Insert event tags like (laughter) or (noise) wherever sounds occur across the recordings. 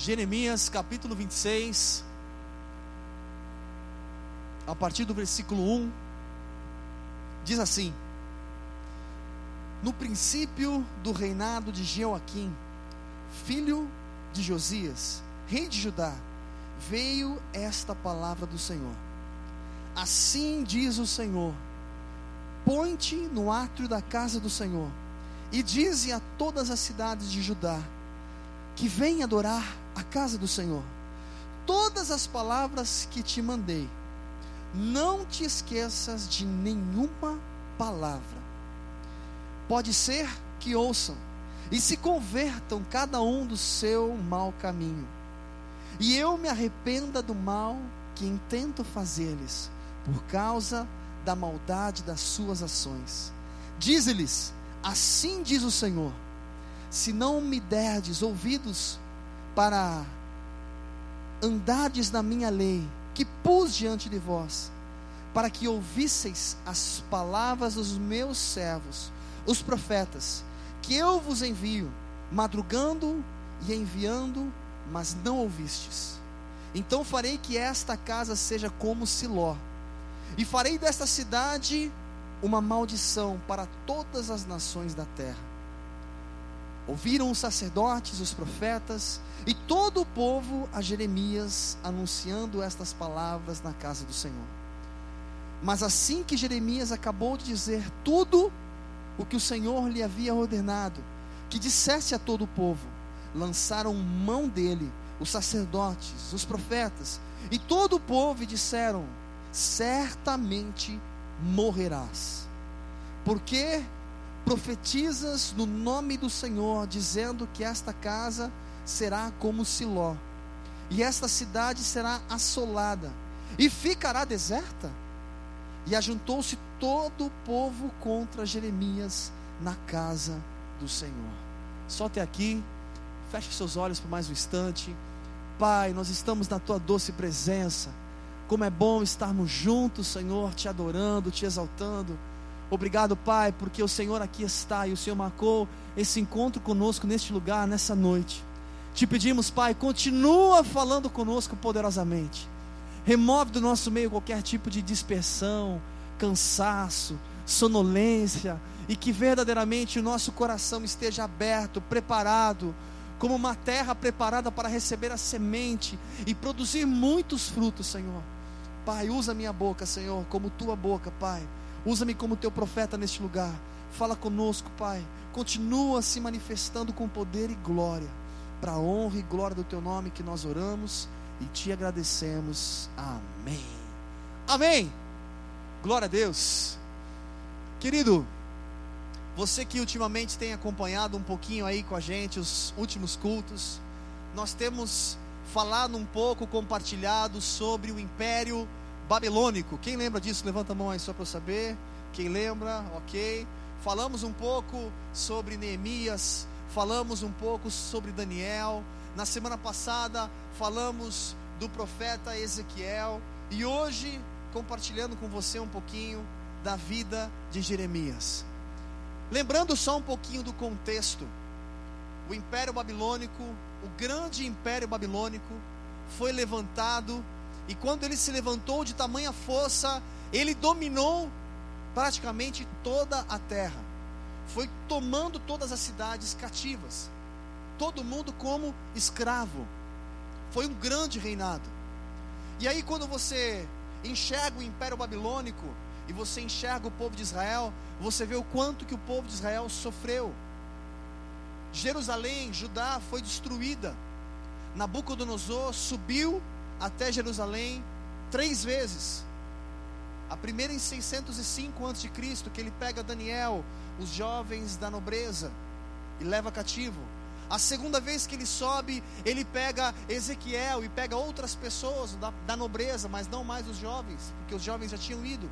Jeremias capítulo 26, a partir do versículo 1, diz assim: No princípio do reinado de Jeoaquim, filho de Josias, rei de Judá, veio esta palavra do Senhor. Assim diz o Senhor: Põe-te no átrio da casa do Senhor, e dize a todas as cidades de Judá que vem adorar a casa do Senhor. Todas as palavras que te mandei, não te esqueças de nenhuma palavra. Pode ser que ouçam e se convertam cada um do seu mau caminho, e eu me arrependa do mal que intento fazer-lhes, por causa da maldade das suas ações. Dize-lhes: Assim diz o Senhor: Se não me derdes ouvidos para andardes na minha lei, que pus diante de vós, para que ouvisseis as palavras dos meus servos, os profetas, que eu vos envio, madrugando e enviando, mas não ouvistes. Então farei que esta casa seja como Siló, e farei desta cidade uma maldição para todas as nações da terra. Ouviram os sacerdotes, os profetas e todo o povo a Jeremias anunciando estas palavras na casa do Senhor. Mas assim que Jeremias acabou de dizer tudo o que o Senhor lhe havia ordenado, que dissesse a todo o povo, lançaram mão dele os sacerdotes, os profetas e todo o povo e disseram: certamente morrerás. Porque profetizas no nome do Senhor, dizendo que esta casa será como Siló, e esta cidade será assolada, e ficará deserta? E ajuntou-se todo o povo contra Jeremias na casa do Senhor. Só até aqui, feche seus olhos por mais um instante. Pai, nós estamos na tua doce presença. Como é bom estarmos juntos, Senhor, te adorando, te exaltando. Obrigado, Pai, porque o Senhor aqui está e o Senhor marcou esse encontro conosco neste lugar, nessa noite. Te pedimos, Pai, continua falando conosco poderosamente. Remove do nosso meio qualquer tipo de dispersão, cansaço, sonolência, e que verdadeiramente o nosso coração esteja aberto, preparado, como uma terra preparada para receber a semente e produzir muitos frutos, Senhor. Pai, usa minha boca, Senhor, como tua boca, Pai. Usa-me como teu profeta neste lugar. Fala conosco, Pai. Continua se manifestando com poder e glória, para a honra e glória do teu nome que nós oramos e te agradecemos. Amém. Amém. Glória a Deus. Querido, você que ultimamente tem acompanhado um pouquinho aí com a gente os últimos cultos, nós temos falado um pouco, compartilhado sobre o Império Babilônico. Quem lembra disso? Levanta a mão aí só para eu saber. Quem lembra? Ok. Falamos um pouco sobre Neemias, falamos um pouco sobre Daniel. Na semana passada falamos do profeta Ezequiel e hoje compartilhando com você um pouquinho da vida de Jeremias. Lembrando só um pouquinho do contexto. O Império Babilônico, o grande Império Babilônico, foi levantado e quando ele se levantou de tamanha força, ele dominou praticamente toda a terra. Foi tomando todas as cidades cativas. Todo mundo como escravo. Foi um grande reinado. E aí, quando você enxerga o Império Babilônico e você enxerga o povo de Israel, você vê o quanto que o povo de Israel sofreu. Jerusalém, Judá foi destruída. Nabucodonosor subiu até Jerusalém três vezes. A primeira em 605 a.C., que ele pega Daniel, os jovens da nobreza, e leva cativo. A segunda vez que ele sobe, ele pega Ezequiel e pega outras pessoas da, da nobreza, mas não mais os jovens, porque os jovens já tinham ido.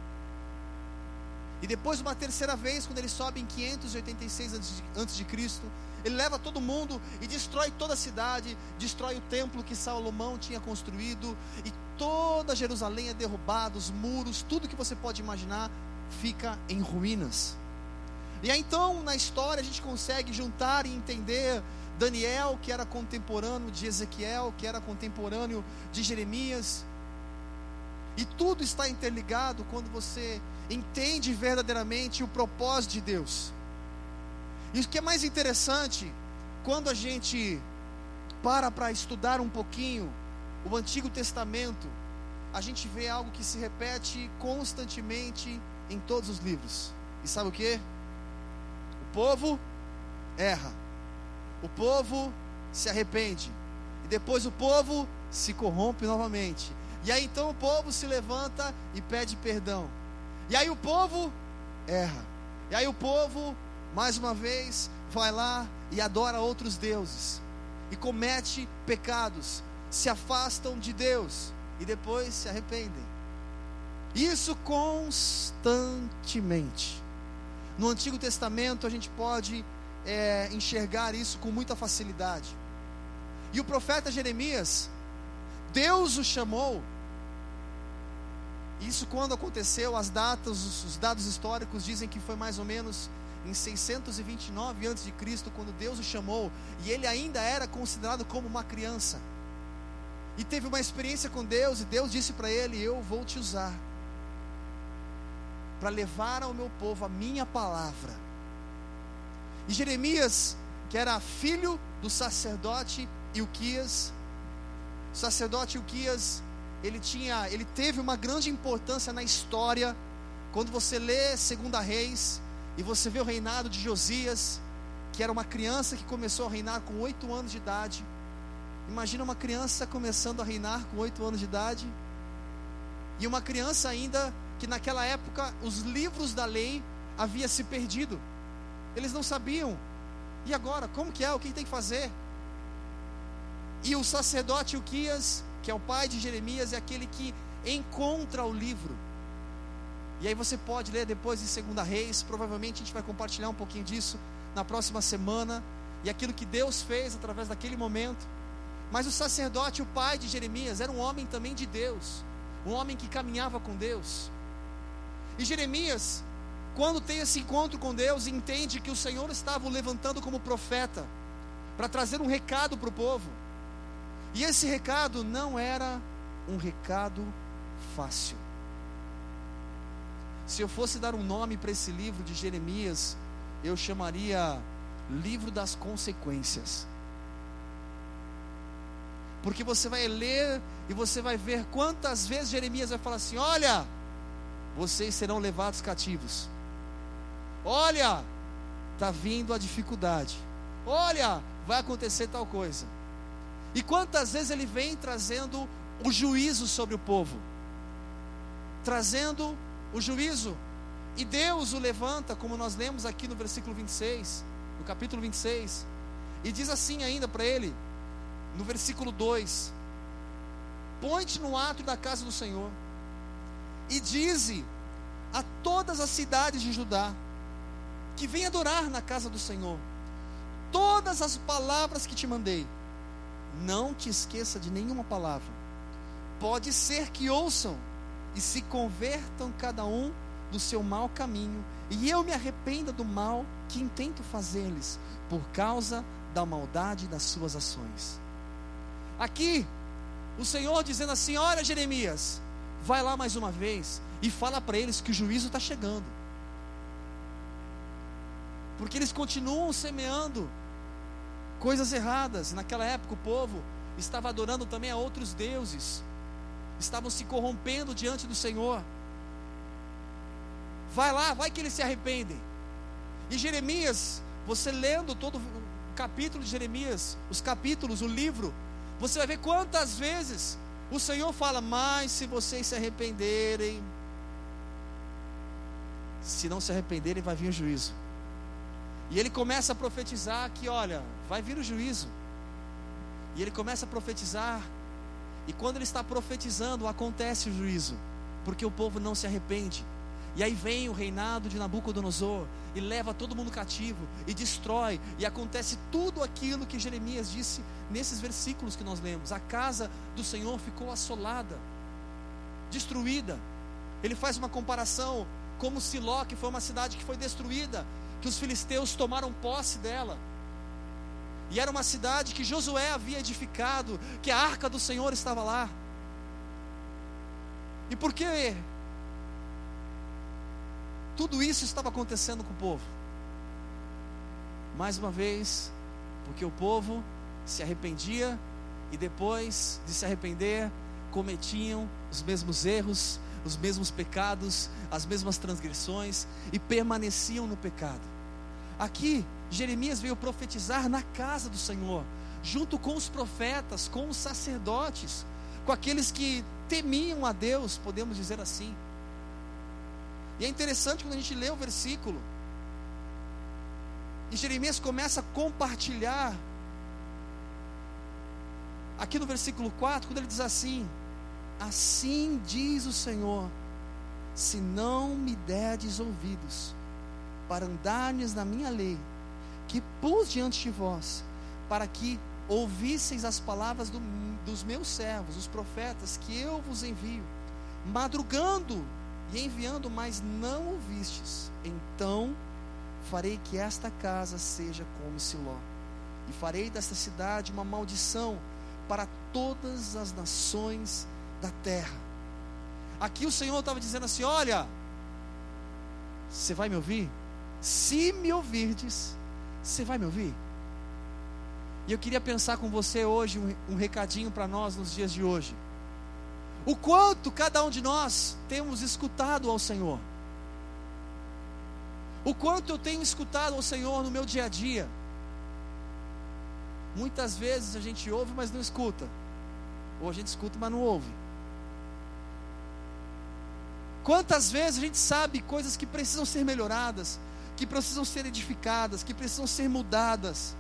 E depois, uma terceira vez, quando ele sobe em 586 a.C., ele leva todo mundo e destrói toda a cidade, destrói o templo que Salomão tinha construído, e toda Jerusalém é derrubada, os muros, tudo que você pode imaginar fica em ruínas. E aí então, na história, a gente consegue juntar e entender Daniel, que era contemporâneo de Ezequiel, que era contemporâneo de Jeremias. E tudo está interligado quando você entende verdadeiramente o propósito de Deus. E o que é mais interessante, quando a gente para para estudar um pouquinho o Antigo Testamento, a gente vê algo que se repete constantemente em todos os livros. E sabe o que? Povo erra. O povo se arrepende. E depois o povo se corrompe novamente. E aí então o povo se levanta e pede perdão. E aí o povo erra. E aí o povo, mais uma vez, vai lá e adora outros deuses. E comete pecados. Se afastam de Deus. E depois se arrependem. Isso constantemente. No Antigo Testamento a gente pode é, enxergar isso com muita facilidade. E o profeta Jeremias, Deus o chamou. Isso quando aconteceu, as datas, os, os dados históricos dizem que foi mais ou menos em 629 a.C., quando Deus o chamou, e ele ainda era considerado como uma criança. E teve uma experiência com Deus, e Deus disse para ele: Eu vou te usar para levar ao meu povo a minha palavra. E Jeremias, que era filho do sacerdote Ilquias, o sacerdote Ilquias, ele tinha, ele teve uma grande importância na história. Quando você lê Segunda Reis e você vê o reinado de Josias, que era uma criança que começou a reinar com oito anos de idade. Imagina uma criança começando a reinar com oito anos de idade. E uma criança ainda que naquela época os livros da lei havia se perdido. Eles não sabiam. E agora, como que é? O que tem que fazer? E o sacerdote Uquias, que é o pai de Jeremias, é aquele que encontra o livro. E aí você pode ler depois em Segunda Reis, provavelmente a gente vai compartilhar um pouquinho disso na próxima semana, e aquilo que Deus fez através daquele momento. Mas o sacerdote, o pai de Jeremias, era um homem também de Deus, um homem que caminhava com Deus. E Jeremias, quando tem esse encontro com Deus, entende que o Senhor estava o levantando como profeta para trazer um recado para o povo. E esse recado não era um recado fácil. Se eu fosse dar um nome para esse livro de Jeremias, eu chamaria Livro das Consequências. Porque você vai ler e você vai ver quantas vezes Jeremias vai falar assim: Olha, vocês serão levados cativos. Olha, está vindo a dificuldade. Olha, vai acontecer tal coisa. E quantas vezes ele vem trazendo o juízo sobre o povo? Trazendo o juízo. E Deus o levanta, como nós lemos aqui no versículo 26, no capítulo 26. E diz assim ainda para ele, no versículo 2: Põe-te no ato da casa do Senhor, e dize a todas as cidades de Judá, que vem adorar na casa do Senhor. Todas as palavras que te mandei, não te esqueça de nenhuma palavra. Pode ser que ouçam e se convertam cada um do seu mau caminho, e eu me arrependa do mal que intento fazer-lhes, por causa da maldade das suas ações. Aqui, o Senhor dizendo assim: Olha, Jeremias, vai lá mais uma vez e fala para eles que o juízo está chegando porque eles continuam semeando coisas erradas. Naquela época, o povo estava adorando também a outros deuses, estavam se corrompendo diante do Senhor. Vai lá, vai que eles se arrependem. E Jeremias, você lendo todo o capítulo de Jeremias, os capítulos, o livro, você vai ver quantas vezes o Senhor fala: Mas se vocês se arrependerem, se não se arrependerem, vai vir o juízo. E ele começa a profetizar que, olha, vai vir o juízo. E ele começa a profetizar. E quando ele está profetizando, acontece o juízo, porque o povo não se arrepende. E aí vem o reinado de Nabucodonosor e leva todo mundo cativo e destrói, e acontece tudo aquilo que Jeremias disse nesses versículos que nós lemos. A casa do Senhor ficou assolada, destruída. Ele faz uma comparação como Siló, que foi uma cidade que foi destruída, que os filisteus tomaram posse dela. E era uma cidade que Josué havia edificado, que a arca do Senhor estava lá. E por que tudo isso estava acontecendo com o povo? Mais uma vez, porque o povo se arrependia e depois de se arrepender, cometiam os mesmos erros, os mesmos pecados, as mesmas transgressões e permaneciam no pecado. Aqui, Jeremias veio profetizar na casa do Senhor, junto com os profetas, com os sacerdotes, com aqueles que temiam a Deus, podemos dizer assim. E é interessante quando a gente lê o versículo, e Jeremias começa a compartilhar, aqui no versículo 4, quando ele diz assim: Assim diz o Senhor, se não me derdes ouvidos, para andardes na minha lei, que pus diante de vós, para que ouvisseis as palavras do, dos meus servos, os profetas, que eu vos envio, madrugando e enviando, mas não ouvistes, então farei que esta casa seja como Siló, e farei desta cidade uma maldição para todas as nações da terra. Aqui o Senhor estava dizendo assim: Olha, você vai me ouvir? Se me ouvirdes, você vai me ouvir? E eu queria pensar com você hoje um, um recadinho para nós nos dias de hoje. O quanto cada um de nós temos escutado ao Senhor. O quanto eu tenho escutado ao Senhor no meu dia a dia. Muitas vezes a gente ouve, mas não escuta. Ou a gente escuta, mas não ouve. Quantas vezes a gente sabe coisas que precisam ser melhoradas, que precisam ser edificadas, que precisam ser mudadas,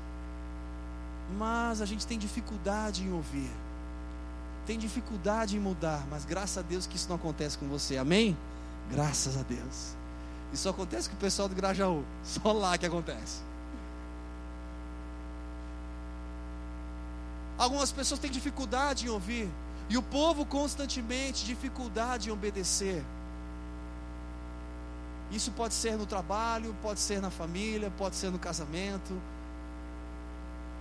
mas a gente tem dificuldade em ouvir, tem dificuldade em mudar, mas graças a Deus que isso não acontece com você, amém? Graças a Deus. Isso acontece com o pessoal do Grajaú. (laughs) Só lá que acontece. Algumas pessoas têm dificuldade em ouvir. E o povo constantemente dificuldade em obedecer. Isso pode ser no trabalho, pode ser na família, pode ser no casamento,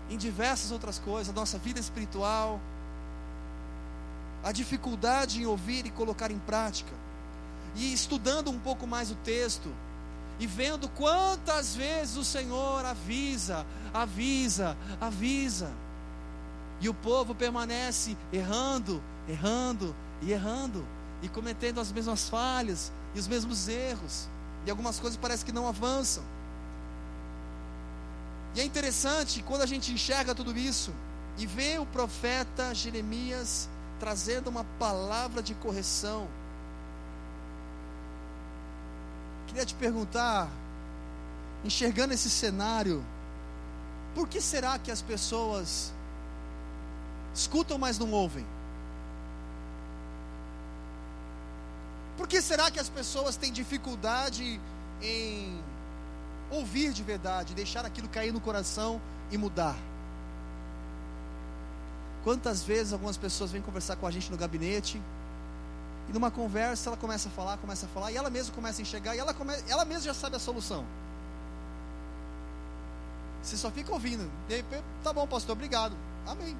em diversas outras coisas, a nossa vida espiritual, a dificuldade em ouvir e colocar em prática e estudando um pouco mais o texto, e vendo quantas vezes o Senhor avisa, avisa, avisa, e o povo permanece errando, errando e errando, e cometendo as mesmas falhas e os mesmos erros, e algumas coisas parece que não avançam. E é interessante quando a gente enxerga tudo isso e vê o profeta Jeremias trazendo uma palavra de correção Queria te perguntar, enxergando esse cenário, por que será que as pessoas escutam, mas não ouvem? Por que será que as pessoas têm dificuldade em ouvir de verdade, deixar aquilo cair no coração e mudar? Quantas vezes algumas pessoas vêm conversar com a gente no gabinete e numa conversa ela começa a falar, começa a falar, e ela mesma começa a enxergar, e ela, come, ela mesma já sabe a solução. Você só fica ouvindo. E aí, tá bom, pastor, obrigado. Amém.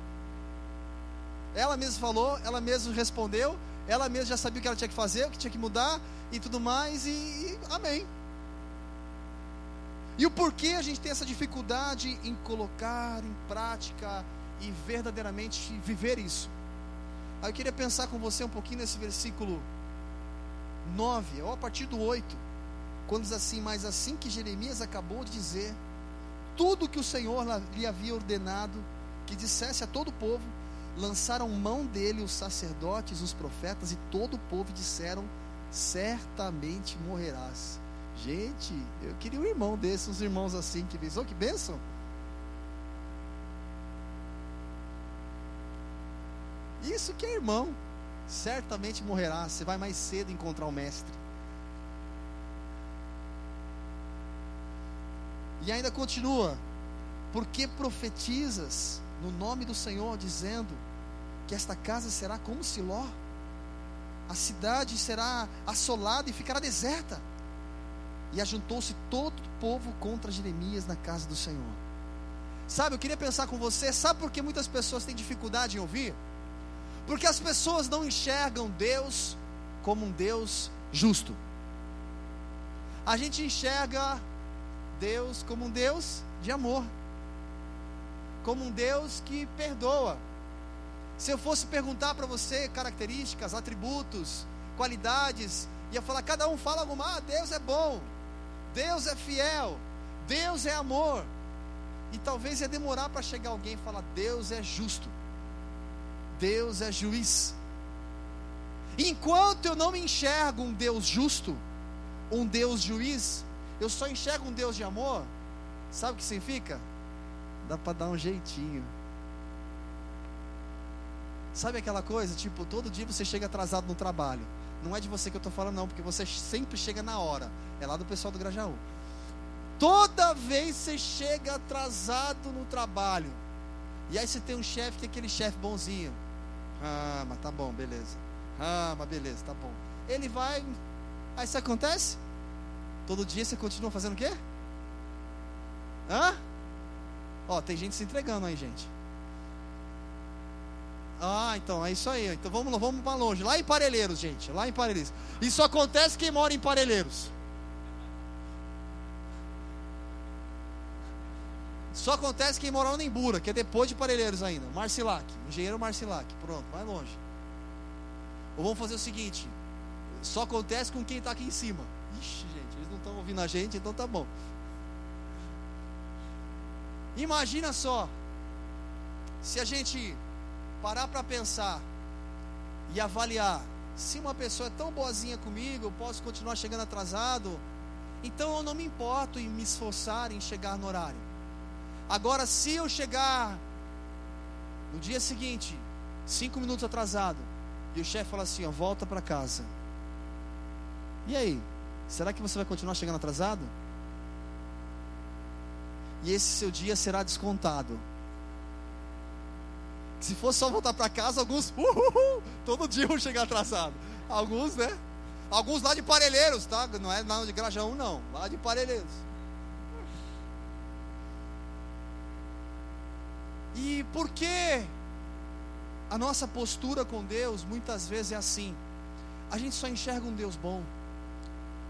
Ela mesma falou, ela mesma respondeu, ela mesma já sabia o que ela tinha que fazer, o que tinha que mudar e tudo mais, e, e amém. E o porquê a gente tem essa dificuldade em colocar em prática e verdadeiramente viver isso? Aí eu queria pensar com você um pouquinho nesse versículo 9, ou a partir do 8, quando diz assim: Mas assim que Jeremias acabou de dizer, tudo que o Senhor lhe havia ordenado que dissesse a todo o povo, lançaram mão dele os sacerdotes, os profetas e todo o povo disseram: Certamente morrerás. Gente, eu queria um irmão desses, uns irmãos assim que pensou oh, que bênção. Isso que é irmão. Certamente morrerá. Você vai mais cedo encontrar o Mestre. E ainda continua: Porque profetizas no nome do Senhor, dizendo que esta casa será como Siló, a cidade será assolada e ficará deserta. E ajuntou-se todo o povo contra Jeremias na casa do Senhor. Sabe, eu queria pensar com você, sabe por que muitas pessoas têm dificuldade em ouvir? Porque as pessoas não enxergam Deus como um Deus justo. A gente enxerga Deus como um Deus de amor, como um Deus que perdoa. Se eu fosse perguntar para você características, atributos, qualidades, ia falar, cada um fala alguma, ah, Deus é bom, Deus é fiel, Deus é amor. E talvez ia demorar para chegar alguém e falar: Deus é justo, Deus é juiz. Enquanto eu não me enxergo um Deus justo, um Deus juiz, eu só enxergo um Deus de amor, sabe o que significa? Dá para dar um jeitinho. Sabe aquela coisa, tipo, todo dia você chega atrasado no trabalho. Não é de você que eu estou falando, não, porque você sempre chega na hora. É lá do pessoal do Grajaú. Toda vez você chega atrasado no trabalho. E aí você tem um chefe que é aquele chefe bonzinho. Ah, mas tá bom, beleza. Ah, mas beleza, tá bom. Ele vai. Aí isso acontece? Todo dia você continua fazendo o quê? Hã? Ó, tem gente se entregando aí, gente. Ah, então é isso aí. Então vamos, vamos para longe. Lá em Parelheiros, gente. Lá em Parelheiros. Isso acontece quem mora em Parelheiros. Só acontece quem mora em Bura, que é depois de Parelheiros ainda. Marcilac, engenheiro Marcilac. Pronto, vai longe. Ou vamos fazer o seguinte: só acontece com quem está aqui em cima. Ixi, gente, eles não estão ouvindo a gente, então tá bom. Imagina só, se a gente parar para pensar e avaliar, se uma pessoa é tão boazinha comigo, eu posso continuar chegando atrasado, então eu não me importo em me esforçar em chegar no horário. Agora, se eu chegar no dia seguinte, cinco minutos atrasado, e o chefe fala assim: ó, volta para casa. E aí? Será que você vai continuar chegando atrasado? E esse seu dia será descontado. Se fosse só voltar para casa, alguns, uhul, todo dia vão chegar atrasado. Alguns, né? Alguns lá de Parelheiros, tá? Não é lá de Grajaú, não. Lá de Parelheiros. E por que a nossa postura com Deus muitas vezes é assim? A gente só enxerga um Deus bom.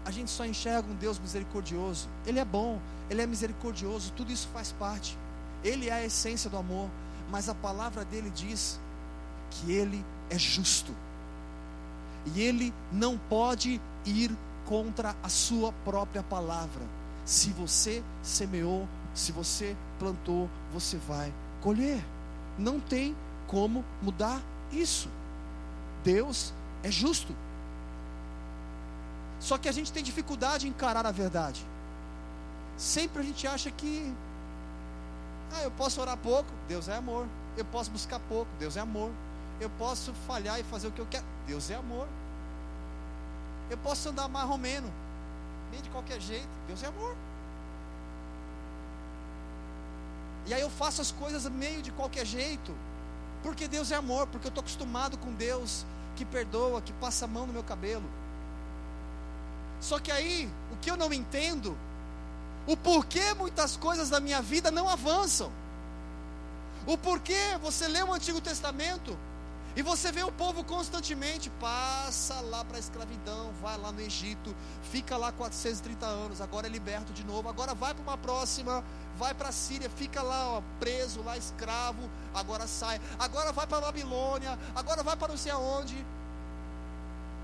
A gente só enxerga um Deus misericordioso. Ele é bom, ele é misericordioso, tudo isso faz parte. Ele é a essência do amor, mas a palavra dele diz que ele é justo. E ele não pode ir contra a sua própria palavra. Se você semeou, se você plantou, você vai colher. Não tem como mudar isso. Deus é justo. Só que a gente tem dificuldade em encarar a verdade. Sempre a gente acha que ah, eu posso orar pouco, Deus é amor. Eu posso buscar pouco, Deus é amor. Eu posso falhar e fazer o que eu quero, Deus é amor. Eu posso andar mais ou menos, bem de qualquer jeito, Deus é amor. E aí eu faço as coisas meio de qualquer jeito, porque Deus é amor, porque eu estou acostumado com Deus que perdoa, que passa a mão no meu cabelo. Só que aí, o que eu não entendo, o porquê muitas coisas da minha vida não avançam. O porquê você lê o Antigo Testamento e você vê o povo constantemente passa lá para a escravidão, vai lá no Egito, fica lá 430 anos, agora é liberto de novo, agora vai para uma próxima vai para a Síria, fica lá ó, preso, lá escravo, agora sai, agora vai para a Babilônia, agora vai para não sei aonde.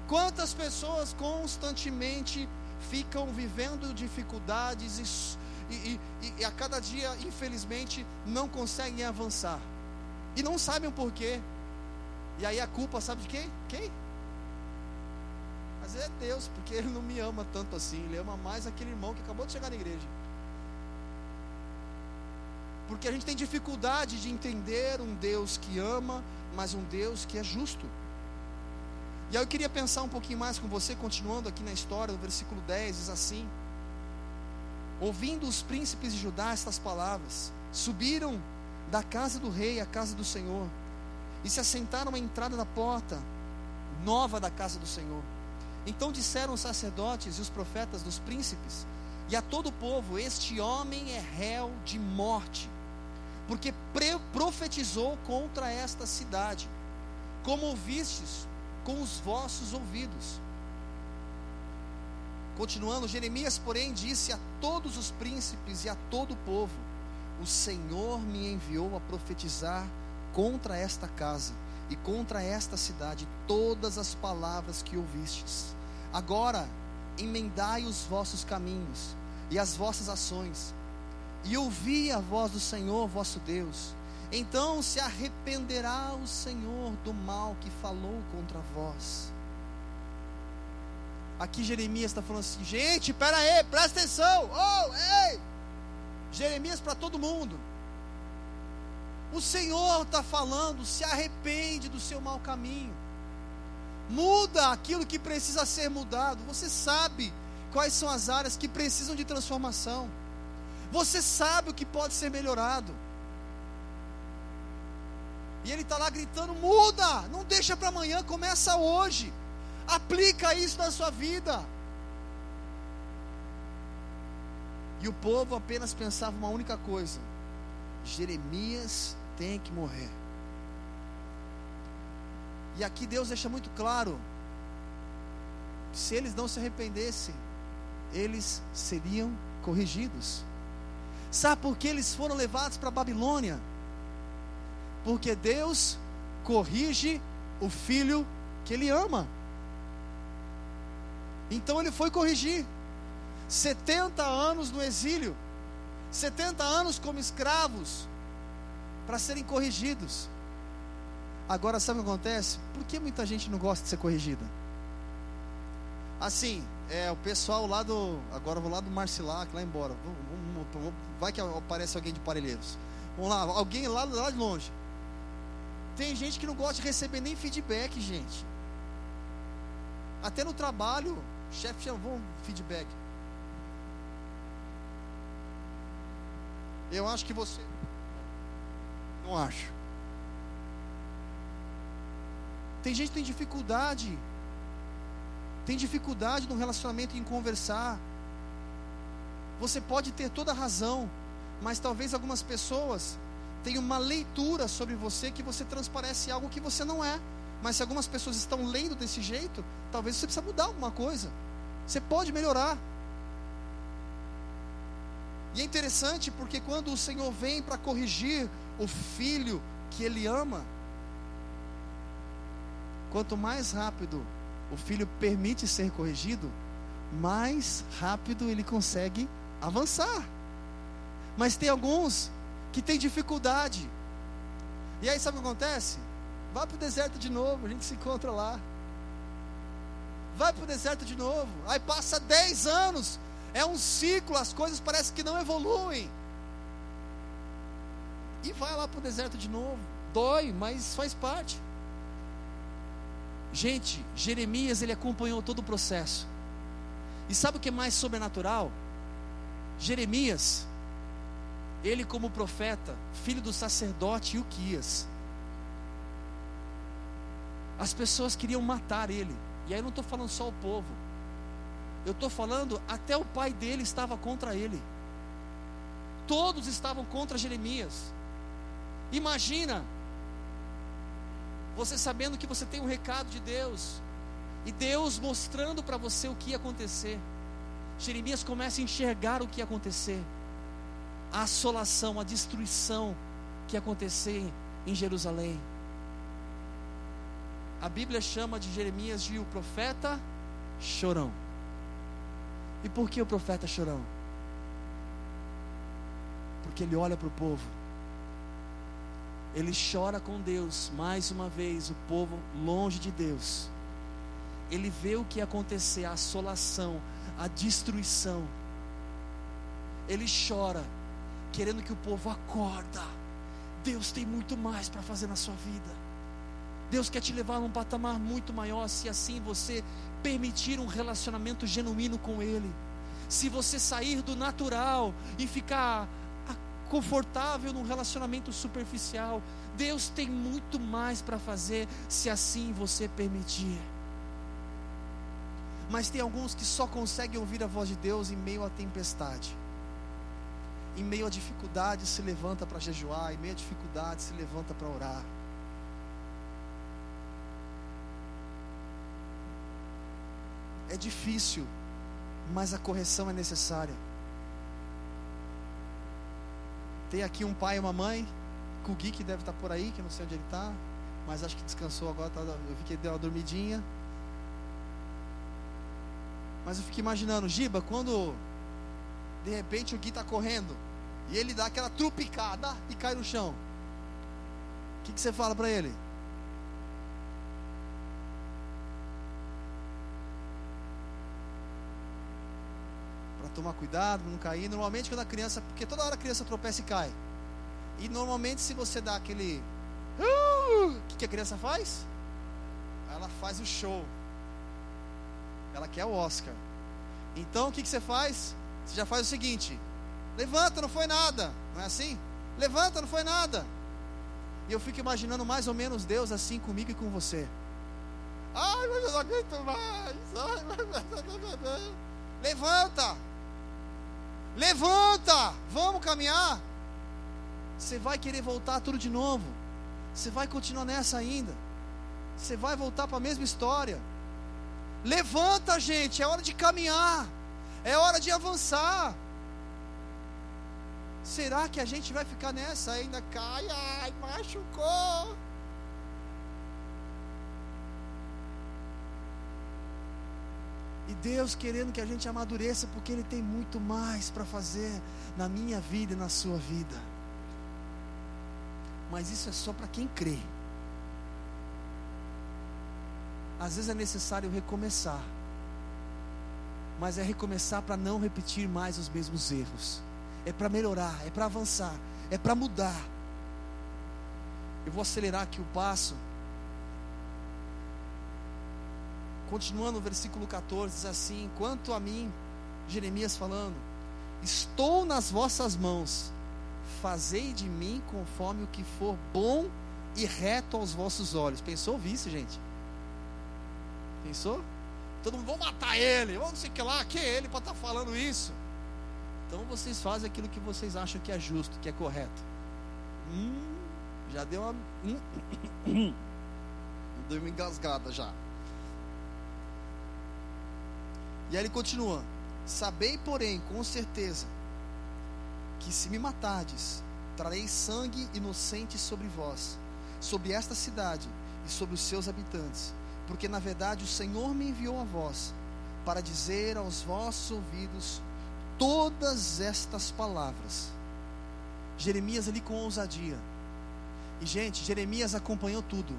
Quantas pessoas constantemente ficam vivendo dificuldades e, e, e, e a cada dia, infelizmente, não conseguem avançar e não sabem o porquê. E aí a culpa, sabe de quem? Quem? Mas é Deus, porque Ele não me ama tanto assim. Ele ama mais aquele irmão que acabou de chegar na igreja. Porque a gente tem dificuldade de entender um Deus que ama, mas um Deus que é justo. E aí eu queria pensar um pouquinho mais com você, continuando aqui na história, no versículo 10, diz assim: Ouvindo os príncipes de Judá estas palavras, subiram da casa do rei à casa do Senhor, e se assentaram à entrada da porta nova da casa do Senhor. Então disseram os sacerdotes e os profetas dos príncipes, e a todo o povo: Este homem é réu de morte porque profetizou contra esta cidade, como ouvistes com os vossos ouvidos. Continuando, Jeremias, porém, disse a todos os príncipes e a todo o povo: O Senhor me enviou a profetizar contra esta casa e contra esta cidade todas as palavras que ouvistes. Agora, emendai os vossos caminhos e as vossas ações, e ouvi a voz do Senhor vosso Deus. Então se arrependerá o Senhor do mal que falou contra vós. Aqui Jeremias está falando assim, gente, pera aí, presta atenção, oh, ei! Jeremias para todo mundo. O Senhor está falando, se arrepende do seu mau caminho. Muda aquilo que precisa ser mudado. Você sabe quais são as áreas que precisam de transformação. Você sabe o que pode ser melhorado. E ele está lá gritando: muda, não deixa para amanhã, começa hoje. Aplica isso na sua vida. E o povo apenas pensava uma única coisa: Jeremias tem que morrer. E aqui Deus deixa muito claro: se eles não se arrependessem, eles seriam corrigidos. Sabe por que eles foram levados para a Babilônia? Porque Deus corrige o filho que ele ama. Então ele foi corrigir. 70 anos no exílio, 70 anos como escravos, para serem corrigidos. Agora, sabe o que acontece? Por que muita gente não gosta de ser corrigida? Assim, é, o pessoal lá do. Agora vou lá do Marcilac, lá embora. Vamos, vai que aparece alguém de Parelheiros. Vamos lá, alguém lá, lá de longe. Tem gente que não gosta de receber nem feedback, gente. Até no trabalho, chefe chama, vamos feedback. Eu acho que você. Não acho. Tem gente que tem dificuldade. Tem dificuldade no relacionamento em conversar. Você pode ter toda a razão, mas talvez algumas pessoas tenham uma leitura sobre você que você transparece algo que você não é. Mas se algumas pessoas estão lendo desse jeito, talvez você precisa mudar alguma coisa. Você pode melhorar. E é interessante porque quando o Senhor vem para corrigir o filho que ele ama, quanto mais rápido o filho permite ser corrigido, mais rápido ele consegue avançar. Mas tem alguns que têm dificuldade. E aí sabe o que acontece? Vá para o deserto de novo, a gente se encontra lá. Vai para o deserto de novo. Aí passa 10 anos. É um ciclo, as coisas parecem que não evoluem e vai lá para o deserto de novo. Dói, mas faz parte. Gente, Jeremias ele acompanhou todo o processo. E sabe o que é mais sobrenatural? Jeremias, ele como profeta, filho do sacerdote Uquias. As pessoas queriam matar ele. E aí eu não estou falando só o povo. Eu estou falando até o pai dele estava contra ele. Todos estavam contra Jeremias. Imagina você sabendo que você tem um recado de Deus e Deus mostrando para você o que ia acontecer. Jeremias começa a enxergar o que ia acontecer. A assolação, a destruição que ia acontecer em Jerusalém. A Bíblia chama de Jeremias de o profeta chorão. E por que o profeta chorão? Porque ele olha para o povo ele chora com Deus, mais uma vez, o povo longe de Deus. Ele vê o que acontecer, a assolação, a destruição. Ele chora, querendo que o povo acorda. Deus tem muito mais para fazer na sua vida. Deus quer te levar a um patamar muito maior, se assim você permitir um relacionamento genuíno com Ele. Se você sair do natural e ficar confortável num relacionamento superficial. Deus tem muito mais para fazer se assim você permitir. Mas tem alguns que só conseguem ouvir a voz de Deus em meio à tempestade. em meio à dificuldade se levanta para jejuar, em meio à dificuldade se levanta para orar. É difícil, mas a correção é necessária. Tem aqui um pai e uma mãe, com o Gui que deve estar por aí, que não sei onde ele está, mas acho que descansou agora, tá, eu vi que ele deu uma dormidinha. Mas eu fico imaginando, Giba, quando de repente o Gui está correndo e ele dá aquela trupicada e cai no chão. O que, que você fala para ele? Tomar cuidado, não cair. Normalmente quando a criança, porque toda hora a criança tropeça e cai. E normalmente se você dá aquele, uh, o que, que a criança faz? Ela faz o show. Ela quer o Oscar. Então o que, que você faz? Você já faz o seguinte: levanta, não foi nada. Não é assim? Levanta, não foi nada. E eu fico imaginando mais ou menos Deus assim comigo e com você. Ai, mas eu não aguento mais. Ai, mas... Levanta. Levanta. Vamos caminhar. Você vai querer voltar tudo de novo. Você vai continuar nessa ainda. Você vai voltar para a mesma história. Levanta, gente, é hora de caminhar, é hora de avançar. Será que a gente vai ficar nessa? Ainda cai, ai, machucou. Deus querendo que a gente amadureça, porque Ele tem muito mais para fazer na minha vida e na sua vida. Mas isso é só para quem crê. Às vezes é necessário recomeçar. Mas é recomeçar para não repetir mais os mesmos erros. É para melhorar, é para avançar, é para mudar. Eu vou acelerar aqui o passo. Continuando o versículo 14, diz assim: Quanto a mim, Jeremias falando, estou nas vossas mãos, fazei de mim conforme o que for bom e reto aos vossos olhos. Pensou isso, gente? Pensou? Todo mundo, vão matar ele, vamos não sei o que lá, que é ele para estar tá falando isso. Então vocês fazem aquilo que vocês acham que é justo, que é correto. Hum, já deu uma. Hum, (coughs) deu uma engasgada já. E aí ele continua: Sabei, porém, com certeza, que se me matardes, trarei sangue inocente sobre vós, sobre esta cidade e sobre os seus habitantes porque na verdade o Senhor me enviou a vós para dizer aos vossos ouvidos todas estas palavras. Jeremias ali com ousadia. E gente, Jeremias acompanhou tudo.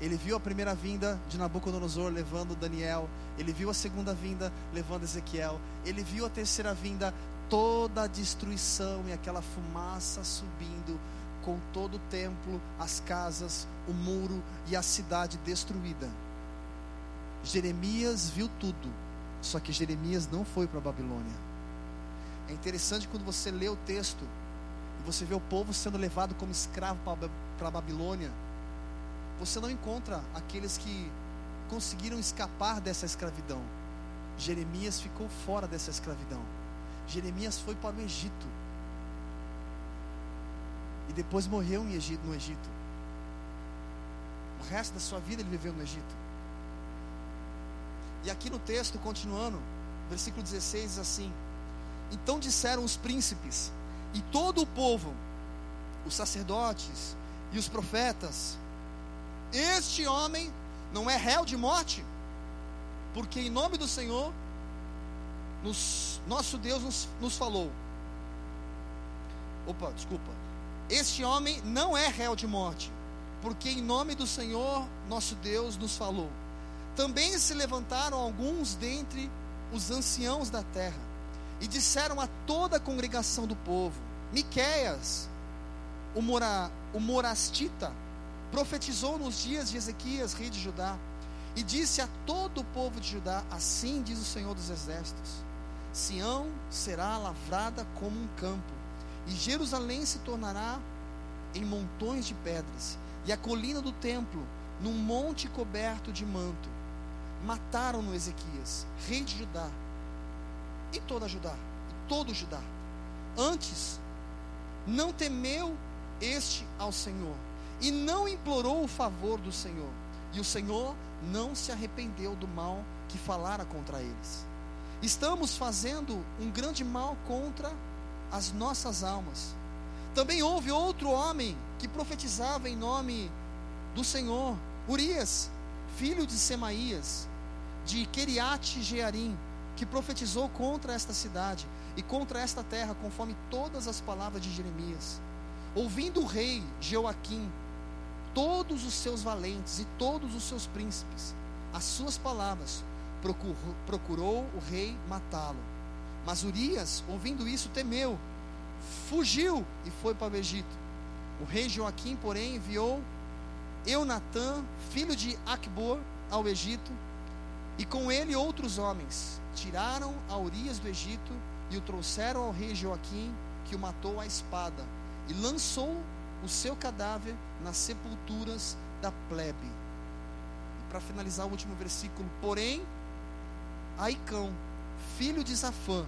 Ele viu a primeira vinda de Nabucodonosor levando Daniel, ele viu a segunda vinda levando Ezequiel, ele viu a terceira vinda, toda a destruição e aquela fumaça subindo com todo o templo, as casas, o muro e a cidade destruída. Jeremias viu tudo, só que Jeremias não foi para a Babilônia. É interessante quando você lê o texto e você vê o povo sendo levado como escravo para a Babilônia, você não encontra aqueles que conseguiram escapar dessa escravidão. Jeremias ficou fora dessa escravidão. Jeremias foi para o Egito. E depois morreu no Egito. O resto da sua vida ele viveu no Egito. E aqui no texto, continuando, versículo 16 diz assim: Então disseram os príncipes e todo o povo, os sacerdotes e os profetas: Este homem não é réu de morte, porque em nome do Senhor, nos, nosso Deus nos, nos falou. Opa, desculpa. Este homem não é réu de morte, porque em nome do Senhor, nosso Deus, nos falou. Também se levantaram alguns dentre os anciãos da terra e disseram a toda a congregação do povo: Miqueias, o, mora, o morastita, profetizou nos dias de Ezequias, rei de Judá, e disse a todo o povo de Judá: Assim diz o Senhor dos Exércitos: Sião será lavrada como um campo, e Jerusalém se tornará em montões de pedras, e a colina do templo num monte coberto de manto mataram no Ezequias, rei de Judá, e toda Judá, e todo Judá. Antes não temeu este ao Senhor e não implorou o favor do Senhor. E o Senhor não se arrependeu do mal que falara contra eles. Estamos fazendo um grande mal contra as nossas almas. Também houve outro homem que profetizava em nome do Senhor, Urias, filho de Semaías, de Keriate Jearim, que profetizou contra esta cidade e contra esta terra, conforme todas as palavras de Jeremias. Ouvindo o rei Jeoaquim, todos os seus valentes e todos os seus príncipes, as suas palavras, procurou, procurou o rei matá-lo. Mas Urias, ouvindo isso, temeu, fugiu e foi para o Egito. O rei Joaquim, porém, enviou Eunatã, filho de Acbor, ao Egito, e com ele outros homens. Tiraram a Urias do Egito e o trouxeram ao rei Joaquim, que o matou à espada, e lançou o seu cadáver nas sepulturas da plebe. E para finalizar o último versículo, porém, Aicão, filho de Zafã,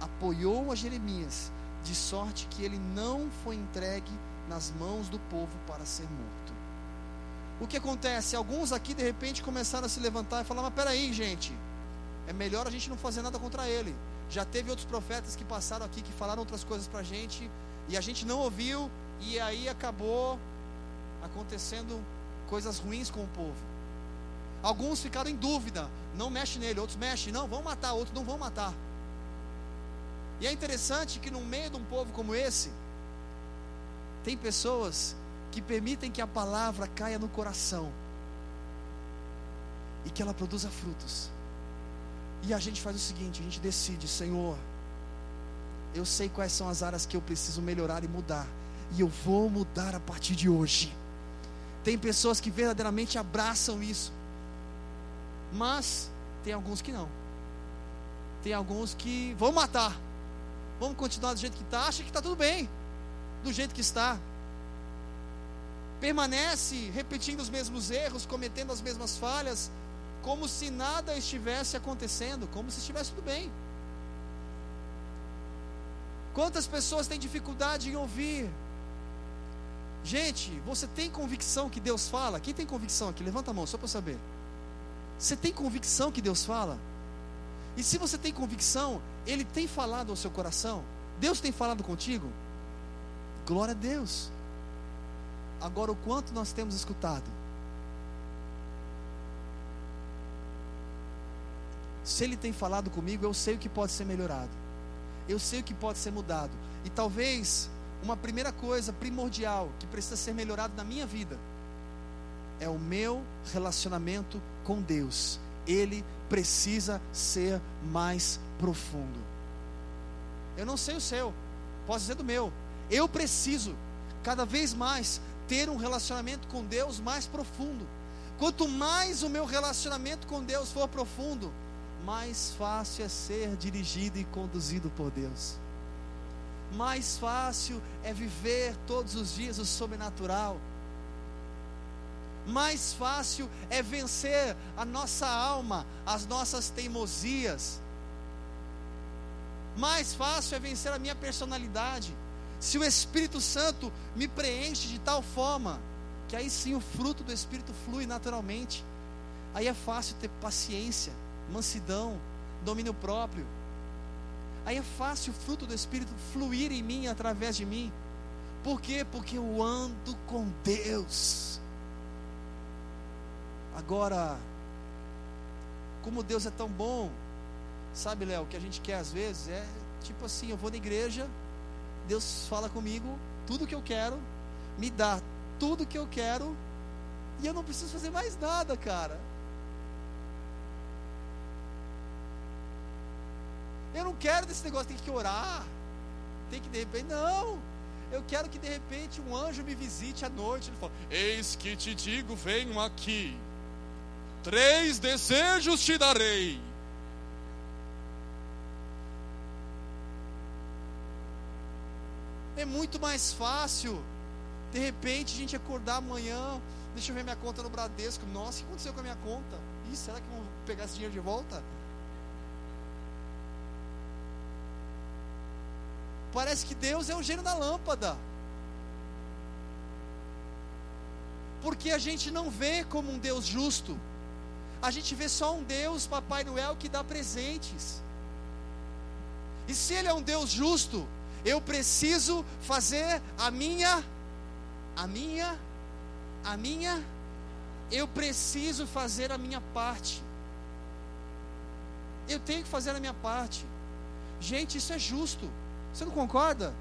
apoiou a Jeremias, de sorte que ele não foi entregue nas mãos do povo para ser morto. O que acontece? Alguns aqui de repente começaram a se levantar e falar: Mas peraí, gente, é melhor a gente não fazer nada contra ele. Já teve outros profetas que passaram aqui que falaram outras coisas para a gente e a gente não ouviu, e aí acabou acontecendo coisas ruins com o povo. Alguns ficaram em dúvida, não mexe nele, outros mexem, não, vão matar, outros não vão matar. E é interessante que no meio de um povo como esse, tem pessoas que permitem que a palavra caia no coração e que ela produza frutos. E a gente faz o seguinte: a gente decide, Senhor, eu sei quais são as áreas que eu preciso melhorar e mudar, e eu vou mudar a partir de hoje. Tem pessoas que verdadeiramente abraçam isso, mas tem alguns que não. Tem alguns que vão matar, vamos continuar do jeito que está, acha que está tudo bem, do jeito que está. Permanece repetindo os mesmos erros, cometendo as mesmas falhas, como se nada estivesse acontecendo, como se estivesse tudo bem. Quantas pessoas têm dificuldade em ouvir? Gente, você tem convicção que Deus fala? Quem tem convicção aqui? Levanta a mão, só para saber. Você tem convicção que Deus fala? E se você tem convicção, Ele tem falado ao seu coração? Deus tem falado contigo? Glória a Deus. Agora, o quanto nós temos escutado? Se Ele tem falado comigo, eu sei o que pode ser melhorado. Eu sei o que pode ser mudado. E talvez uma primeira coisa primordial que precisa ser melhorado na minha vida é o meu relacionamento com Deus. Ele precisa ser mais profundo. Eu não sei o seu, posso dizer do meu. Eu preciso cada vez mais ter um relacionamento com Deus mais profundo. Quanto mais o meu relacionamento com Deus for profundo, mais fácil é ser dirigido e conduzido por Deus. Mais fácil é viver todos os dias o sobrenatural. Mais fácil é vencer a nossa alma, as nossas teimosias. Mais fácil é vencer a minha personalidade. Se o Espírito Santo me preenche de tal forma que aí sim o fruto do Espírito flui naturalmente. Aí é fácil ter paciência mansidão, domínio próprio. Aí é fácil o fruto do Espírito fluir em mim, através de mim. Por quê? Porque eu ando com Deus. Agora, como Deus é tão bom, sabe, Léo, o que a gente quer às vezes é tipo assim: eu vou na igreja, Deus fala comigo tudo que eu quero, me dá tudo que eu quero, e eu não preciso fazer mais nada, cara. Eu não quero desse negócio, tem que orar, tem que de repente, não. Eu quero que de repente um anjo me visite à noite. Ele fala: Eis que te digo, venham aqui. Três desejos te darei. É muito mais fácil, de repente, a gente acordar amanhã. Deixa eu ver minha conta no Bradesco. Nossa, o que aconteceu com a minha conta? Ih, será que vão pegar esse dinheiro de volta? Parece que Deus é o gênio da lâmpada. Porque a gente não vê como um Deus justo. A gente vê só um Deus, Papai Noel, que dá presentes. E se Ele é um Deus justo, eu preciso fazer a minha, a minha, a minha, eu preciso fazer a minha parte. Eu tenho que fazer a minha parte. Gente, isso é justo. Você não concorda?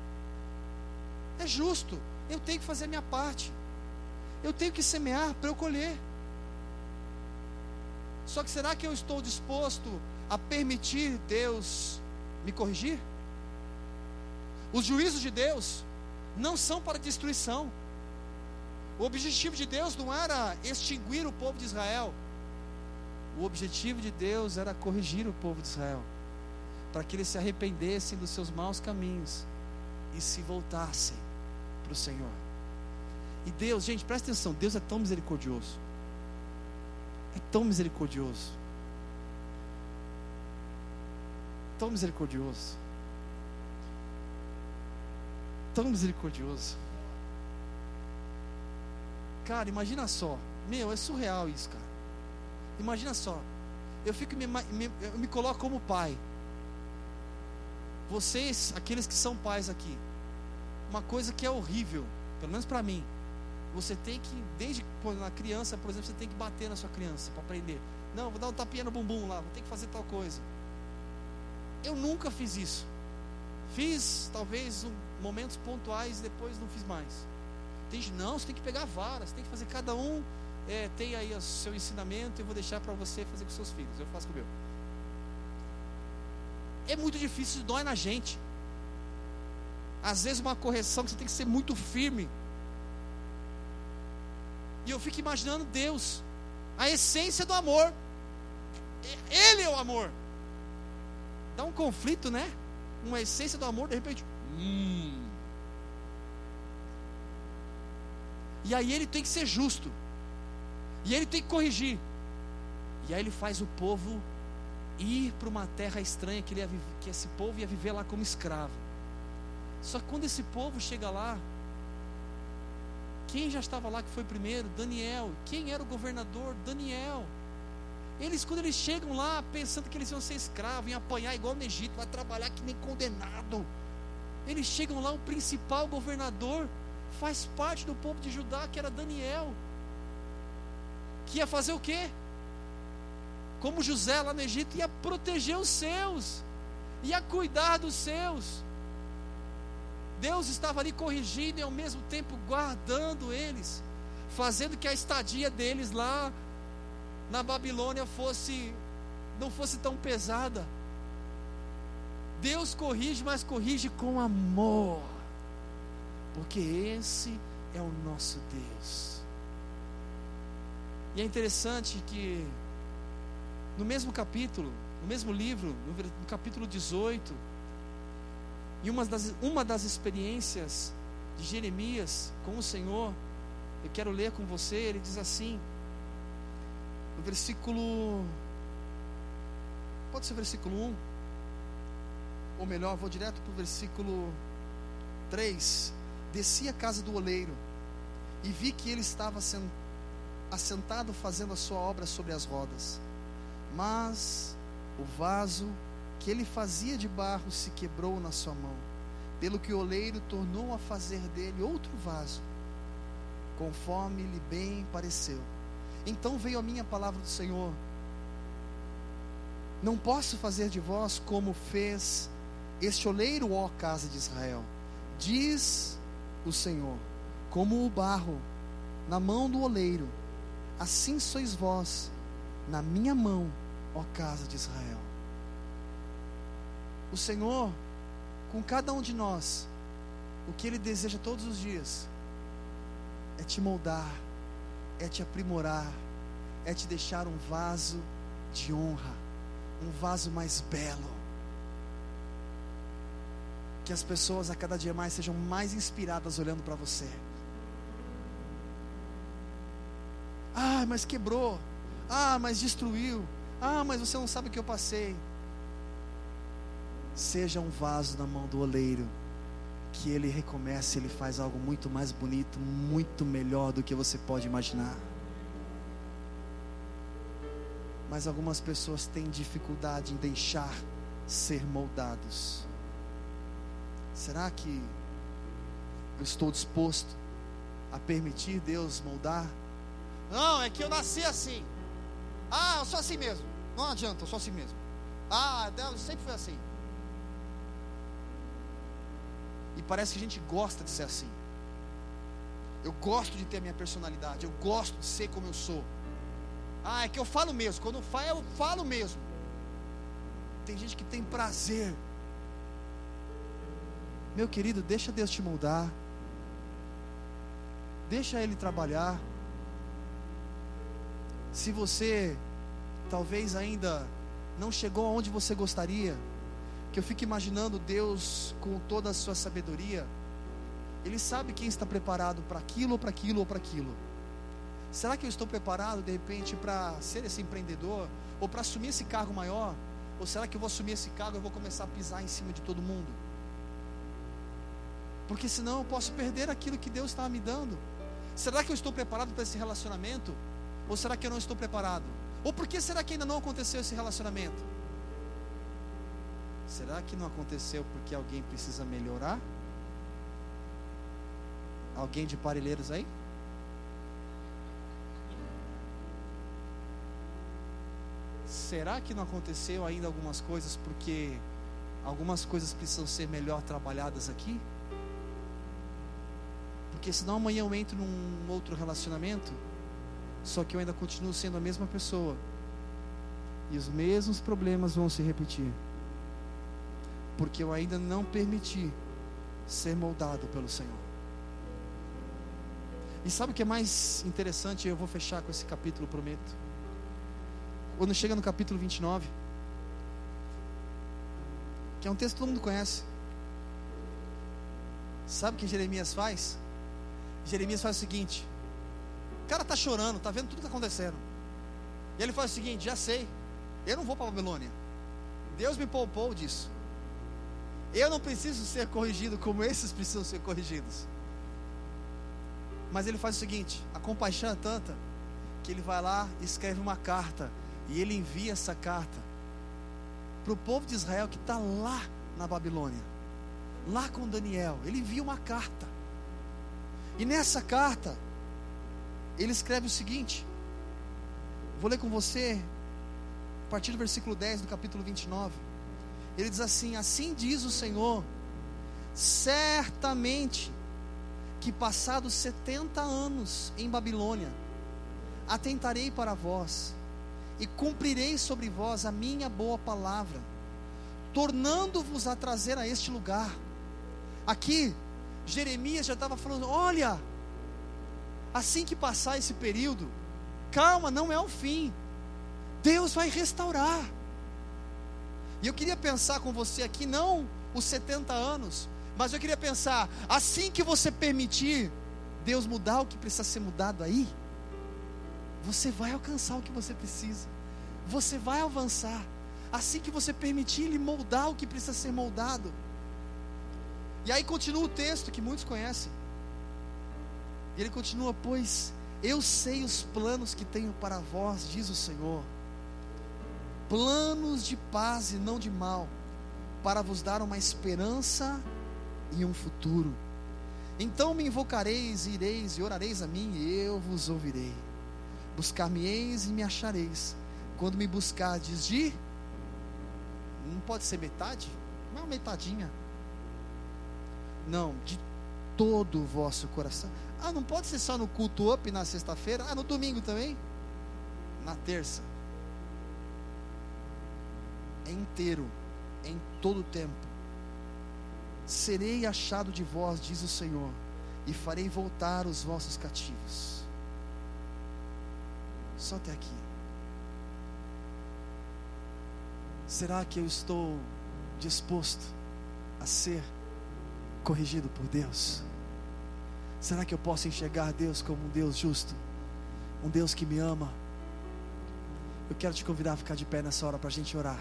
É justo. Eu tenho que fazer a minha parte. Eu tenho que semear para eu colher. Só que será que eu estou disposto a permitir Deus me corrigir? Os juízos de Deus não são para destruição. O objetivo de Deus não era extinguir o povo de Israel. O objetivo de Deus era corrigir o povo de Israel, para que eles se arrependessem dos seus maus caminhos e se voltassem para o Senhor. E Deus, gente, presta atenção, Deus é tão misericordioso. É tão misericordioso. Tão misericordioso. Tão misericordioso. Cara, imagina só. Meu, é surreal isso, cara. Imagina só. Eu fico me, me, eu me coloco como pai. Vocês, aqueles que são pais aqui, uma coisa que é horrível, pelo menos para mim, você tem que, desde quando na criança, por exemplo, você tem que bater na sua criança para aprender. Não, vou dar um tapinha no bumbum lá, vou ter que fazer tal coisa. Eu nunca fiz isso. Fiz talvez um, momentos pontuais, depois não fiz mais. Tem não, você tem que pegar varas, tem que fazer cada um é, tem aí o seu ensinamento, eu vou deixar para você fazer com seus filhos. Eu faço com o meu. É muito difícil, dói na gente. Às vezes uma correção que você tem que ser muito firme. E eu fico imaginando Deus, a essência do amor. Ele é o amor. Dá um conflito, né? Uma essência do amor, de repente. Hum. E aí ele tem que ser justo. E ele tem que corrigir. E aí ele faz o povo ir para uma terra estranha que, ia, que esse povo ia viver lá como escravo. Só que quando esse povo chega lá, quem já estava lá que foi primeiro? Daniel. Quem era o governador? Daniel. Eles, quando eles chegam lá, pensando que eles iam ser escravos, iam apanhar igual no Egito, vai trabalhar que nem condenado. Eles chegam lá, o principal governador faz parte do povo de Judá, que era Daniel. Que ia fazer o quê? Como José lá no Egito, ia proteger os seus, ia cuidar dos seus. Deus estava ali corrigindo e ao mesmo tempo guardando eles, fazendo que a estadia deles lá na Babilônia fosse não fosse tão pesada. Deus corrige, mas corrige com amor. Porque esse é o nosso Deus. E é interessante que no mesmo capítulo, no mesmo livro, no capítulo 18, e uma das, uma das experiências de Jeremias com o Senhor, eu quero ler com você, ele diz assim, no versículo. Pode ser versículo 1, ou melhor, vou direto para o versículo 3. Desci a casa do oleiro e vi que ele estava assentado fazendo a sua obra sobre as rodas, mas o vaso que ele fazia de barro se quebrou na sua mão, pelo que o oleiro tornou a fazer dele outro vaso, conforme lhe bem pareceu. Então veio a minha palavra do Senhor: Não posso fazer de vós como fez este oleiro, ó casa de Israel. Diz o Senhor: Como o barro na mão do oleiro, assim sois vós na minha mão, ó casa de Israel o Senhor com cada um de nós, o que Ele deseja todos os dias é te moldar, é te aprimorar, é te deixar um vaso de honra, um vaso mais belo. Que as pessoas a cada dia mais sejam mais inspiradas olhando para você. Ah, mas quebrou. Ah, mas destruiu. Ah, mas você não sabe o que eu passei. Seja um vaso na mão do oleiro, que Ele recomeça, Ele faz algo muito mais bonito, muito melhor do que você pode imaginar. Mas algumas pessoas têm dificuldade em deixar ser moldados. Será que eu estou disposto a permitir Deus moldar? Não, é que eu nasci assim. Ah, eu sou assim mesmo. Não adianta, eu sou assim mesmo. Ah, Deus sempre foi assim. E parece que a gente gosta de ser assim. Eu gosto de ter a minha personalidade. Eu gosto de ser como eu sou. Ah, é que eu falo mesmo. Quando eu falo, eu falo mesmo. Tem gente que tem prazer. Meu querido, deixa Deus te moldar. Deixa Ele trabalhar. Se você talvez ainda não chegou aonde você gostaria, que eu fico imaginando Deus com toda a sua sabedoria, Ele sabe quem está preparado para aquilo, ou para aquilo, ou para aquilo. Será que eu estou preparado de repente para ser esse empreendedor, ou para assumir esse cargo maior? Ou será que eu vou assumir esse cargo e vou começar a pisar em cima de todo mundo? Porque senão eu posso perder aquilo que Deus está me dando. Será que eu estou preparado para esse relacionamento? Ou será que eu não estou preparado? Ou por que será que ainda não aconteceu esse relacionamento? Será que não aconteceu porque alguém precisa melhorar? Alguém de Parelheiros aí? Será que não aconteceu ainda algumas coisas porque algumas coisas precisam ser melhor trabalhadas aqui? Porque senão amanhã eu entro num outro relacionamento, só que eu ainda continuo sendo a mesma pessoa. E os mesmos problemas vão se repetir. Porque eu ainda não permiti ser moldado pelo Senhor. E sabe o que é mais interessante? Eu vou fechar com esse capítulo, prometo. Quando chega no capítulo 29, que é um texto que todo mundo conhece. Sabe o que Jeremias faz? Jeremias faz o seguinte: o cara está chorando, está vendo tudo que está acontecendo. E ele faz o seguinte: já sei, eu não vou para a Babilônia. Deus me poupou disso. Eu não preciso ser corrigido como esses precisam ser corrigidos. Mas ele faz o seguinte: a compaixão é tanta que ele vai lá escreve uma carta. E ele envia essa carta para o povo de Israel que está lá na Babilônia, lá com Daniel. Ele envia uma carta. E nessa carta, ele escreve o seguinte: vou ler com você, a partir do versículo 10 do capítulo 29. Ele diz assim: Assim diz o Senhor, certamente que passados 70 anos em Babilônia, atentarei para vós e cumprirei sobre vós a minha boa palavra, tornando-vos a trazer a este lugar. Aqui, Jeremias já estava falando: olha, assim que passar esse período, calma, não é o fim, Deus vai restaurar. E eu queria pensar com você aqui, não os 70 anos, mas eu queria pensar, assim que você permitir Deus mudar o que precisa ser mudado aí, você vai alcançar o que você precisa, você vai avançar, assim que você permitir Ele moldar o que precisa ser moldado. E aí continua o texto que muitos conhecem. E ele continua: Pois eu sei os planos que tenho para vós, diz o Senhor, planos de paz e não de mal, para vos dar uma esperança e um futuro. Então me invocareis, ireis e orareis a mim, e eu vos ouvirei. Buscar-me-eis e me achareis, quando me buscardes de. Não pode ser metade? Não, metadinha não, de todo o vosso coração. Ah, não pode ser só no culto up na sexta-feira? Ah, no domingo também? Na terça. É inteiro, é em todo o tempo. Serei achado de vós, diz o Senhor, e farei voltar os vossos cativos. Só até aqui. Será que eu estou disposto a ser corrigido por Deus? Será que eu posso enxergar Deus como um Deus justo? Um Deus que me ama? Eu quero te convidar a ficar de pé nessa hora para a gente orar.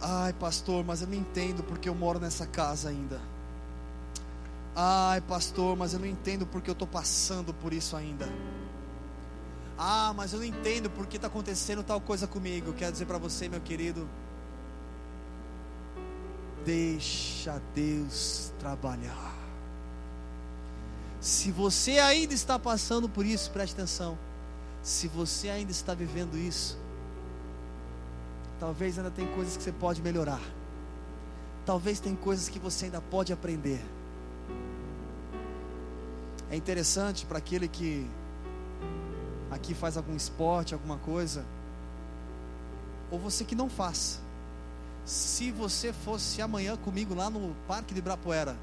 Ai, pastor, mas eu não entendo porque eu moro nessa casa ainda. Ai, pastor, mas eu não entendo porque eu estou passando por isso ainda. Ah, mas eu não entendo porque está acontecendo tal coisa comigo. Quero dizer para você, meu querido, deixa Deus trabalhar. Se você ainda está passando por isso, preste atenção. Se você ainda está vivendo isso, talvez ainda tem coisas que você pode melhorar. Talvez tem coisas que você ainda pode aprender. É interessante para aquele que aqui faz algum esporte, alguma coisa, ou você que não faz. Se você fosse amanhã comigo lá no Parque de Ibirapuera,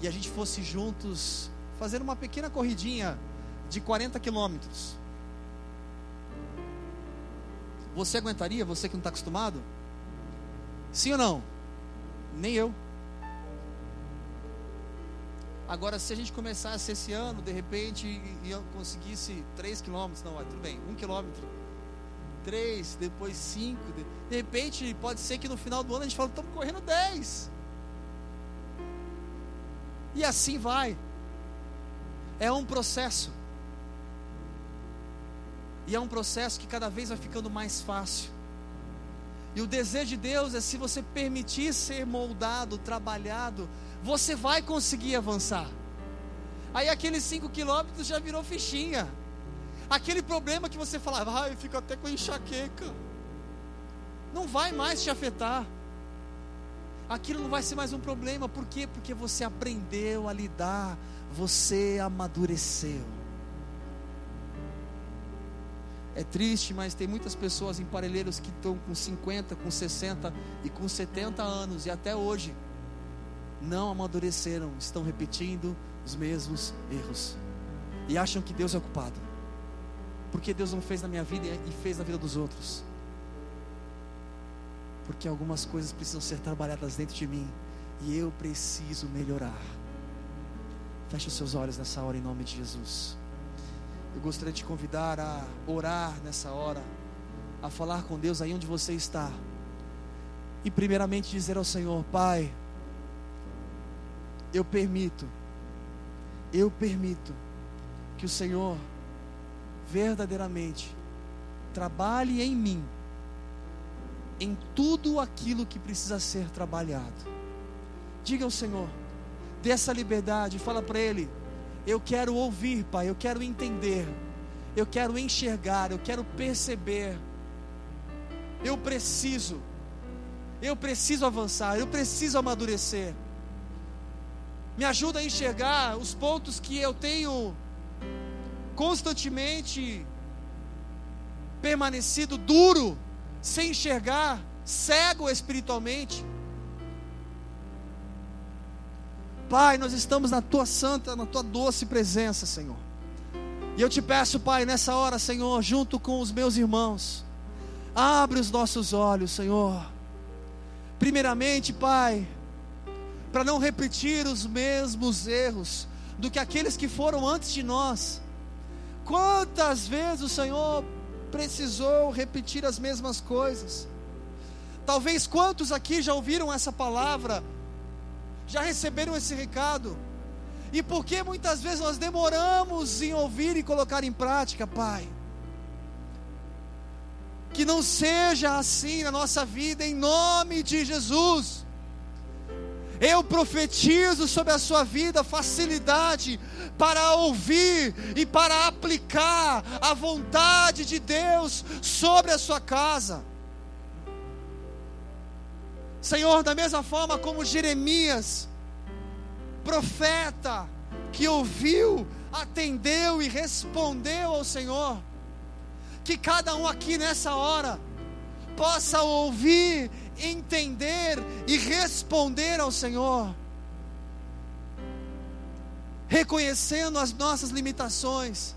e a gente fosse juntos fazer uma pequena corridinha de 40 quilômetros. Você aguentaria? Você que não está acostumado? Sim ou não? Nem eu. Agora, se a gente começasse esse ano, de repente, e eu conseguisse 3 quilômetros, não, tudo bem, 1 quilômetro, 3, depois 5, de, repente, pode ser que no final do ano a gente fale, estamos correndo 10. E assim vai. É um processo. E é um processo que cada vez vai ficando mais fácil. E o desejo de Deus é se você permitir ser moldado, trabalhado, você vai conseguir avançar. Aí aqueles 5 quilômetros já virou fichinha. Aquele problema que você falava, ah, eu fico até com enxaqueca. Não vai mais te afetar aquilo não vai ser mais um problema. Por quê? Porque você aprendeu a lidar, você amadureceu. É triste, mas tem muitas pessoas em Parelheiros que estão com 50, com 60 e com 70 anos e até hoje não amadureceram, estão repetindo os mesmos erros e acham que Deus é ocupado. Porque Deus não fez na minha vida e fez na vida dos outros porque algumas coisas precisam ser trabalhadas dentro de mim e eu preciso melhorar. Feche os seus olhos nessa hora em nome de Jesus. Eu gostaria de te convidar a orar nessa hora, a falar com Deus aí onde você está. E primeiramente dizer ao Senhor, Pai, eu permito, eu permito que o Senhor verdadeiramente trabalhe em mim em tudo aquilo que precisa ser trabalhado. Diga ao Senhor, dê essa liberdade, fala para Ele: Eu quero ouvir, Pai, eu quero entender, eu quero enxergar, eu quero perceber. Eu preciso, eu preciso avançar, eu preciso amadurecer. Me ajuda a enxergar os pontos que eu tenho constantemente permanecido duro sem enxergar, cego espiritualmente. Pai, nós estamos na tua santa, na tua doce presença, Senhor. E eu te peço, Pai, nessa hora, Senhor, junto com os meus irmãos, abre os nossos olhos, Senhor. Primeiramente, Pai, para não repetir os mesmos erros do que aqueles que foram antes de nós. Quantas vezes o Senhor precisou repetir as mesmas coisas. Talvez quantos aqui já ouviram essa palavra, já receberam esse recado, e por que muitas vezes nós demoramos em ouvir e colocar em prática, Pai? Que não seja assim na nossa vida, em nome de Jesus. Eu profetizo sobre a sua vida facilidade para ouvir e para aplicar a vontade de Deus sobre a sua casa. Senhor, da mesma forma como Jeremias, profeta, que ouviu, atendeu e respondeu ao Senhor, que cada um aqui nessa hora possa ouvir entender e responder ao Senhor, reconhecendo as nossas limitações.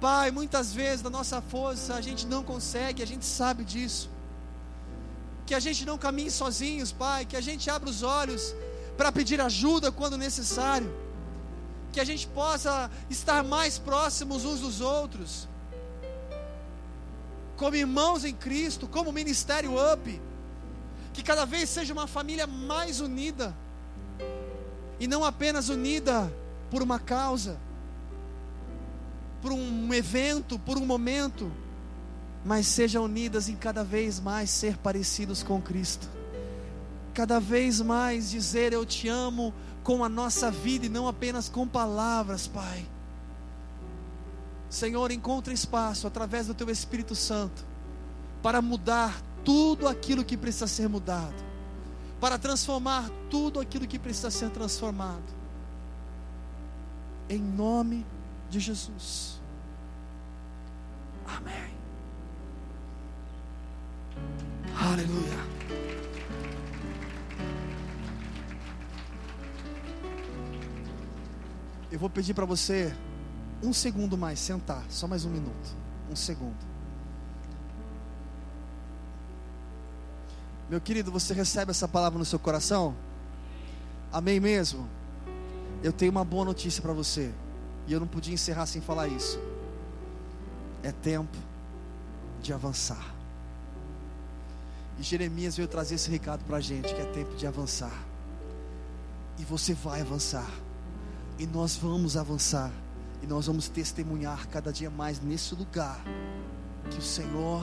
Pai, muitas vezes da nossa força a gente não consegue, a gente sabe disso. Que a gente não caminhe sozinhos, Pai, que a gente abra os olhos para pedir ajuda quando necessário. Que a gente possa estar mais próximos uns dos outros. Como irmãos em Cristo, como ministério up Que cada vez seja uma família mais unida. E não apenas unida por uma causa, por um evento, por um momento, mas sejam unidas em cada vez mais ser parecidos com Cristo. Cada vez mais dizer eu te amo com a nossa vida e não apenas com palavras, Pai. Senhor, encontra espaço através do teu Espírito Santo para mudar tudo aquilo que precisa ser mudado, para transformar tudo aquilo que precisa ser transformado. Em nome de Jesus. Amém. Aleluia. Eu vou pedir para você um segundo mais, sentar, só mais um minuto. Um segundo. Meu querido, você recebe essa palavra no seu coração? Amém mesmo? Eu tenho uma boa notícia para você. E eu não podia encerrar sem falar isso. É tempo de avançar. E Jeremias veio trazer esse recado para a gente: que é tempo de avançar. E você vai avançar. E nós vamos avançar. E nós vamos testemunhar cada dia mais nesse lugar que o Senhor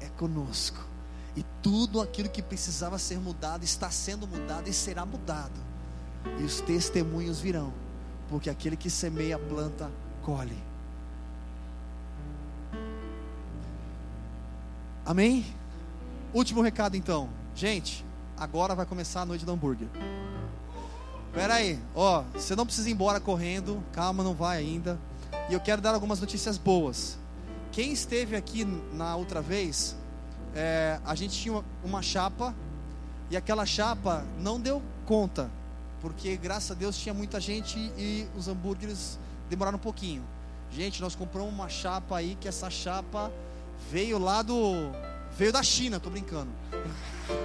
é conosco. E tudo aquilo que precisava ser mudado está sendo mudado e será mudado. E os testemunhos virão, porque aquele que semeia planta, colhe. Amém? Último recado então. Gente, agora vai começar a noite do hambúrguer. Pera aí, ó, você não precisa ir embora correndo, calma, não vai ainda. E eu quero dar algumas notícias boas. Quem esteve aqui na outra vez, é, a gente tinha uma chapa e aquela chapa não deu conta, porque graças a Deus tinha muita gente e os hambúrgueres demoraram um pouquinho. Gente, nós compramos uma chapa aí que essa chapa veio lá do veio da China, tô brincando.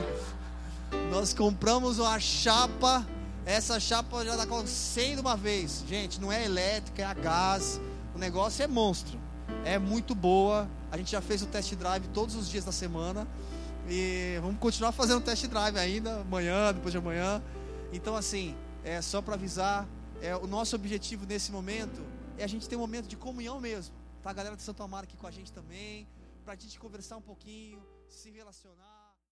(laughs) Nós compramos uma chapa essa chapa já está com 100 de uma vez. Gente, não é elétrica, é a gás. O negócio é monstro. É muito boa. A gente já fez o test drive todos os dias da semana. E vamos continuar fazendo test drive ainda, amanhã, depois de amanhã. Então, assim, é só para avisar, é, o nosso objetivo nesse momento é a gente ter um momento de comunhão mesmo. Tá a galera de Santo Amaro aqui com a gente também, para a gente conversar um pouquinho, se relacionar.